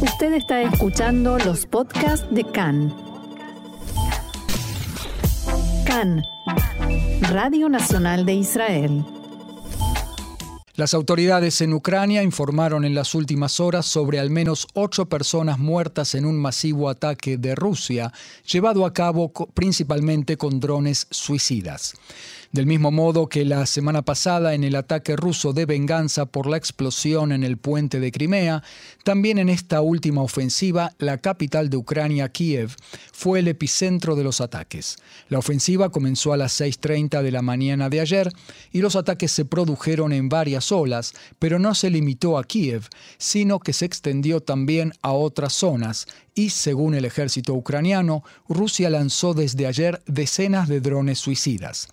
Usted está escuchando los podcasts de CAN. CAN, Radio Nacional de Israel. Las autoridades en Ucrania informaron en las últimas horas sobre al menos ocho personas muertas en un masivo ataque de Rusia, llevado a cabo principalmente con drones suicidas. Del mismo modo que la semana pasada en el ataque ruso de venganza por la explosión en el puente de Crimea, también en esta última ofensiva, la capital de Ucrania, Kiev, fue el epicentro de los ataques. La ofensiva comenzó a las 6.30 de la mañana de ayer y los ataques se produjeron en varias olas, pero no se limitó a Kiev, sino que se extendió también a otras zonas y, según el ejército ucraniano, Rusia lanzó desde ayer decenas de drones suicidas.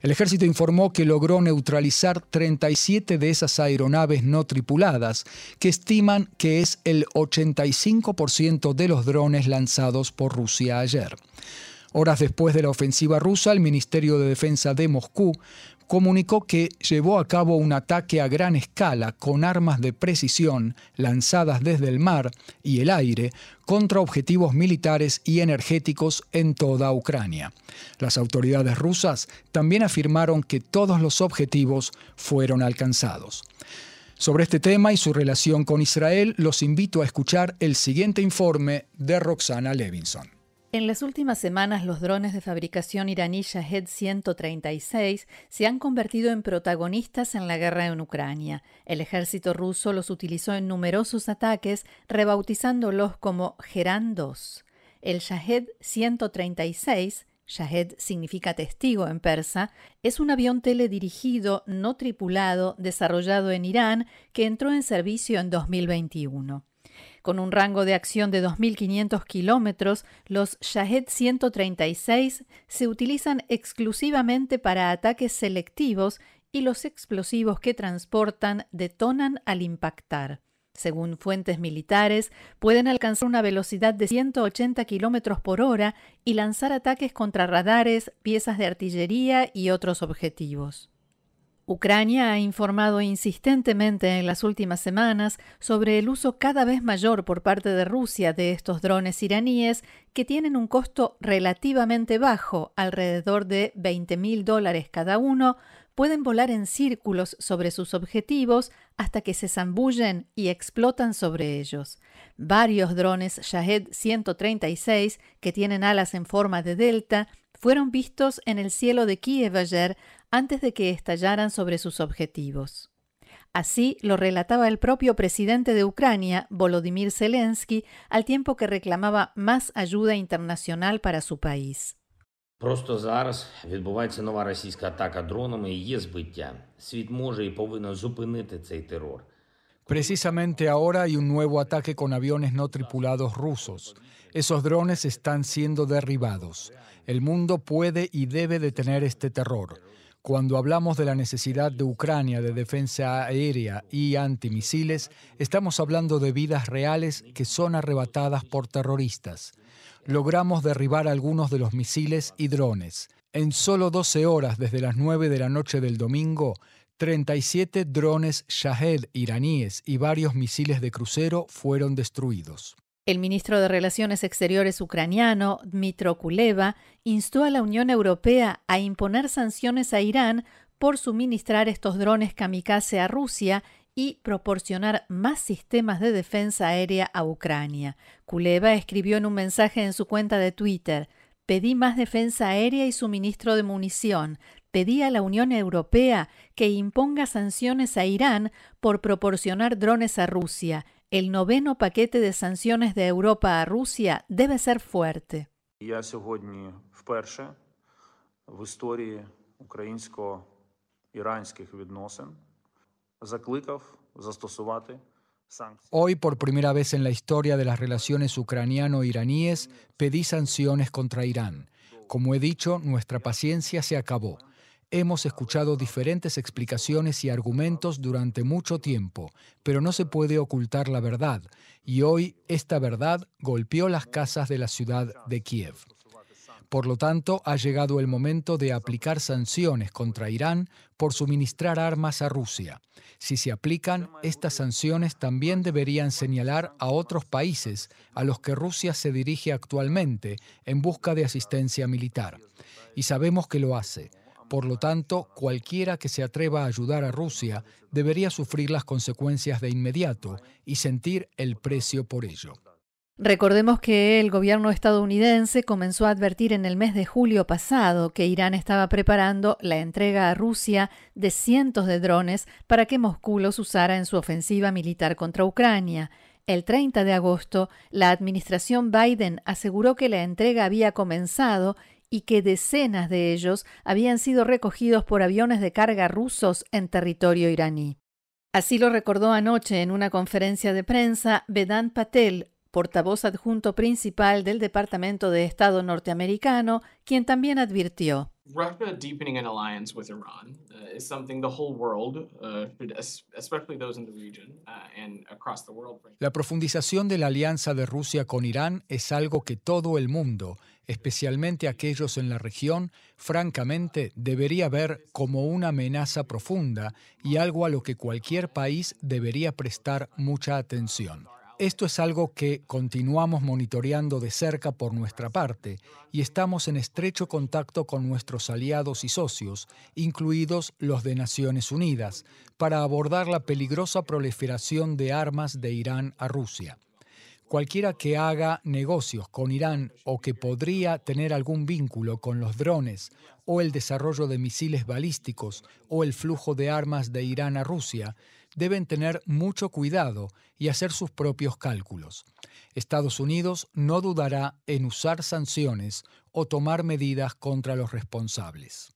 El ejército informó que logró neutralizar 37 de esas aeronaves no tripuladas, que estiman que es el 85% de los drones lanzados por Rusia ayer. Horas después de la ofensiva rusa, el Ministerio de Defensa de Moscú comunicó que llevó a cabo un ataque a gran escala con armas de precisión lanzadas desde el mar y el aire contra objetivos militares y energéticos en toda Ucrania. Las autoridades rusas también afirmaron que todos los objetivos fueron alcanzados. Sobre este tema y su relación con Israel, los invito a escuchar el siguiente informe de Roxana Levinson. En las últimas semanas, los drones de fabricación iraní Shahed 136 se han convertido en protagonistas en la guerra en Ucrania. El ejército ruso los utilizó en numerosos ataques, rebautizándolos como Geran 2. El Shahed 136 Shahed significa testigo en persa, es un avión teledirigido no tripulado desarrollado en Irán que entró en servicio en 2021. Con un rango de acción de 2.500 kilómetros, los Shahed 136 se utilizan exclusivamente para ataques selectivos y los explosivos que transportan detonan al impactar. Según fuentes militares, pueden alcanzar una velocidad de 180 kilómetros por hora y lanzar ataques contra radares, piezas de artillería y otros objetivos. Ucrania ha informado insistentemente en las últimas semanas sobre el uso cada vez mayor por parte de Rusia de estos drones iraníes que tienen un costo relativamente bajo, alrededor de 20 mil dólares cada uno, pueden volar en círculos sobre sus objetivos hasta que se zambullen y explotan sobre ellos. Varios drones Shahed 136 que tienen alas en forma de delta fueron vistos en el cielo de Kiev ayer antes de que estallaran sobre sus objetivos. Así lo relataba el propio presidente de Ucrania, Volodymyr Zelensky, al tiempo que reclamaba más ayuda internacional para su país. Просто зараз відбувається нова російська атака дронами і є збиття. Світ може і повинен зупинити цей терор. Precisamente ahora hay un nuevo ataque con aviones no tripulados rusos. Esos drones están siendo derribados. El mundo puede y debe detener este terror. Cuando hablamos de la necesidad de Ucrania de defensa aérea y antimisiles, estamos hablando de vidas reales que son arrebatadas por terroristas. Logramos derribar algunos de los misiles y drones. En solo 12 horas desde las 9 de la noche del domingo, 37 drones Shahed iraníes y varios misiles de crucero fueron destruidos. El ministro de Relaciones Exteriores ucraniano, Dmitro Kuleva, instó a la Unión Europea a imponer sanciones a Irán por suministrar estos drones kamikaze a Rusia y proporcionar más sistemas de defensa aérea a Ucrania. Kuleva escribió en un mensaje en su cuenta de Twitter, Pedí más defensa aérea y suministro de munición. Pedí a la Unión Europea que imponga sanciones a Irán por proporcionar drones a Rusia El noveno paquete de sanciones de Europa a Rusia debe ser fuerte. Я сьогодні вперше в історії українсько-іранських відносин закликав застосувати Hoy, por primera vez en la historia de las relaciones ucraniano-iraníes, pedí sanciones contra Irán. Como he dicho, nuestra paciencia se acabó. Hemos escuchado diferentes explicaciones y argumentos durante mucho tiempo, pero no se puede ocultar la verdad, y hoy esta verdad golpeó las casas de la ciudad de Kiev. Por lo tanto, ha llegado el momento de aplicar sanciones contra Irán por suministrar armas a Rusia. Si se aplican, estas sanciones también deberían señalar a otros países a los que Rusia se dirige actualmente en busca de asistencia militar. Y sabemos que lo hace. Por lo tanto, cualquiera que se atreva a ayudar a Rusia debería sufrir las consecuencias de inmediato y sentir el precio por ello. Recordemos que el gobierno estadounidense comenzó a advertir en el mes de julio pasado que Irán estaba preparando la entrega a Rusia de cientos de drones para que Moscú los usara en su ofensiva militar contra Ucrania. El 30 de agosto, la administración Biden aseguró que la entrega había comenzado y que decenas de ellos habían sido recogidos por aviones de carga rusos en territorio iraní. Así lo recordó anoche en una conferencia de prensa Vedant Patel, portavoz adjunto principal del Departamento de Estado norteamericano, quien también advirtió. La profundización de la alianza de Rusia con Irán es algo que todo el mundo, especialmente aquellos en la región, francamente debería ver como una amenaza profunda y algo a lo que cualquier país debería prestar mucha atención. Esto es algo que continuamos monitoreando de cerca por nuestra parte y estamos en estrecho contacto con nuestros aliados y socios, incluidos los de Naciones Unidas, para abordar la peligrosa proliferación de armas de Irán a Rusia. Cualquiera que haga negocios con Irán o que podría tener algún vínculo con los drones o el desarrollo de misiles balísticos o el flujo de armas de Irán a Rusia deben tener mucho cuidado y hacer sus propios cálculos. Estados Unidos no dudará en usar sanciones o tomar medidas contra los responsables.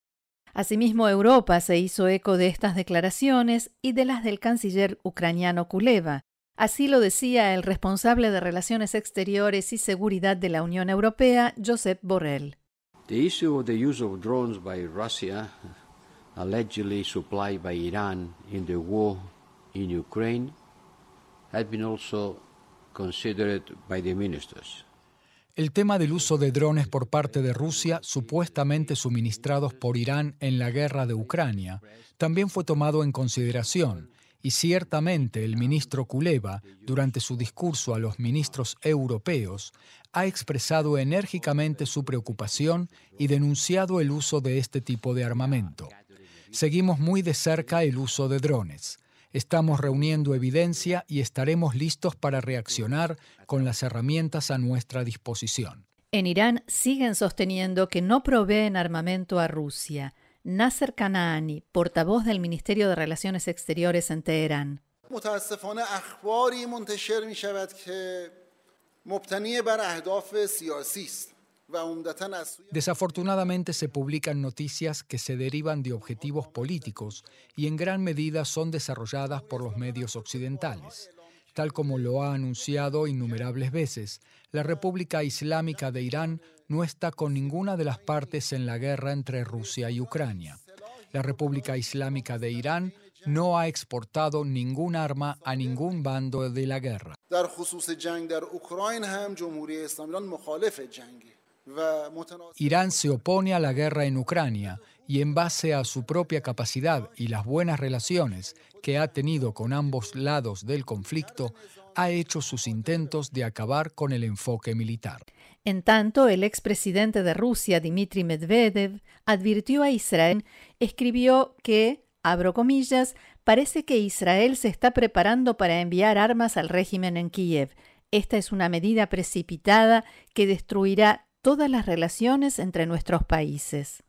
Asimismo, Europa se hizo eco de estas declaraciones y de las del canciller ucraniano Kuleva. Así lo decía el responsable de Relaciones Exteriores y Seguridad de la Unión Europea, Josep Borrell. The issue of the use of drones by Russia, allegedly supplied by Iran in the war in Ukraine had been also considered by the ministers. El tema del uso de drones por parte de Rusia, supuestamente suministrados por Irán en la guerra de Ucrania, también fue tomado en consideración, y ciertamente el ministro Kuleva, durante su discurso a los ministros europeos, ha expresado enérgicamente su preocupación y denunciado el uso de este tipo de armamento. Seguimos muy de cerca el uso de drones. Estamos reuniendo evidencia y estaremos listos para reaccionar con las herramientas a nuestra disposición. En Irán siguen sosteniendo que no proveen armamento a Rusia. Nasser Kanaani, portavoz del Ministerio de Relaciones Exteriores en Teherán. Desafortunadamente se publican noticias que se derivan de objetivos políticos y en gran medida son desarrolladas por los medios occidentales. Tal como lo ha anunciado innumerables veces, la República Islámica de Irán no está con ninguna de las partes en la guerra entre Rusia y Ucrania. La República Islámica de Irán no ha exportado ningún arma a ningún bando de la guerra. Irán se opone a la guerra en Ucrania y en base a su propia capacidad y las buenas relaciones que ha tenido con ambos lados del conflicto, ha hecho sus intentos de acabar con el enfoque militar. En tanto, el expresidente de Rusia, Dmitry Medvedev, advirtió a Israel, escribió que, abro comillas, parece que Israel se está preparando para enviar armas al régimen en Kiev. Esta es una medida precipitada que destruirá todas las relaciones entre nuestros países.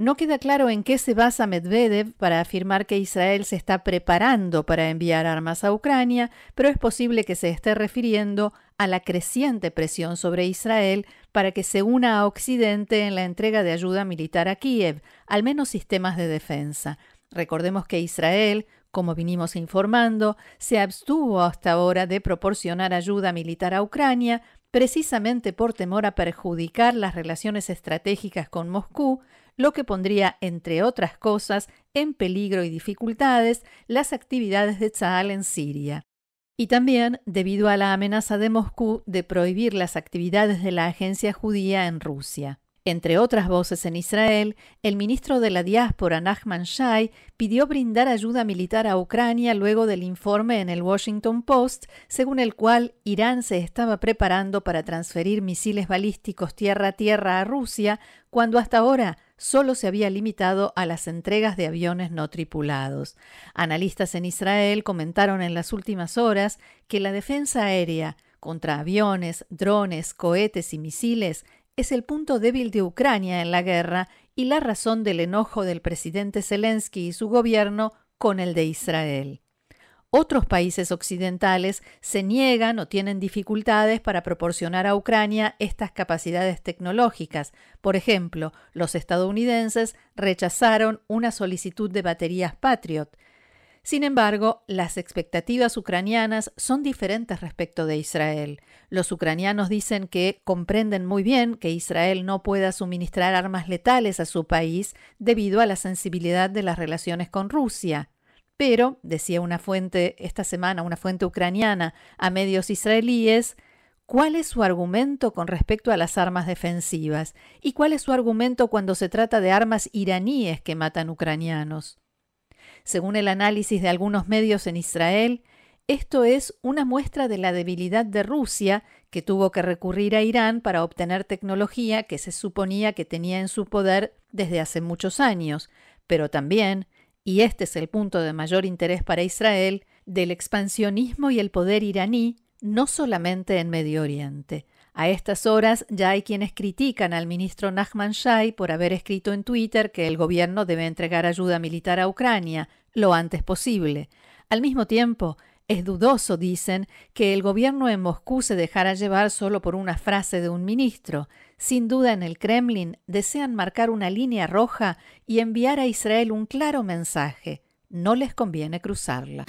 No queda claro en qué se basa Medvedev para afirmar que Israel se está preparando para enviar armas a Ucrania, pero es posible que se esté refiriendo a la creciente presión sobre Israel para que se una a Occidente en la entrega de ayuda militar a Kiev, al menos sistemas de defensa. Recordemos que Israel, como vinimos informando, se abstuvo hasta ahora de proporcionar ayuda militar a Ucrania precisamente por temor a perjudicar las relaciones estratégicas con Moscú, lo que pondría, entre otras cosas, en peligro y dificultades las actividades de Tzal en Siria. y también debido a la amenaza de Moscú de prohibir las actividades de la agencia judía en Rusia. Entre otras voces en Israel, el ministro de la diáspora Nachman Shai pidió brindar ayuda militar a Ucrania luego del informe en el Washington Post, según el cual Irán se estaba preparando para transferir misiles balísticos tierra-tierra a Rusia, cuando hasta ahora solo se había limitado a las entregas de aviones no tripulados. Analistas en Israel comentaron en las últimas horas que la defensa aérea contra aviones, drones, cohetes y misiles es el punto débil de Ucrania en la guerra y la razón del enojo del presidente Zelensky y su gobierno con el de Israel. Otros países occidentales se niegan o tienen dificultades para proporcionar a Ucrania estas capacidades tecnológicas. Por ejemplo, los estadounidenses rechazaron una solicitud de baterías Patriot. Sin embargo, las expectativas ucranianas son diferentes respecto de Israel. Los ucranianos dicen que comprenden muy bien que Israel no pueda suministrar armas letales a su país debido a la sensibilidad de las relaciones con Rusia. Pero, decía una fuente esta semana, una fuente ucraniana, a medios israelíes, ¿Cuál es su argumento con respecto a las armas defensivas? ¿Y cuál es su argumento cuando se trata de armas iraníes que matan ucranianos? Según el análisis de algunos medios en Israel, esto es una muestra de la debilidad de Rusia, que tuvo que recurrir a Irán para obtener tecnología que se suponía que tenía en su poder desde hace muchos años, pero también, y este es el punto de mayor interés para Israel, del expansionismo y el poder iraní, no solamente en Medio Oriente. A estas horas ya hay quienes critican al ministro Nachman Shai por haber escrito en Twitter que el gobierno debe entregar ayuda militar a Ucrania lo antes posible. Al mismo tiempo, es dudoso, dicen, que el gobierno en Moscú se dejara llevar solo por una frase de un ministro. Sin duda en el Kremlin desean marcar una línea roja y enviar a Israel un claro mensaje. No les conviene cruzarla.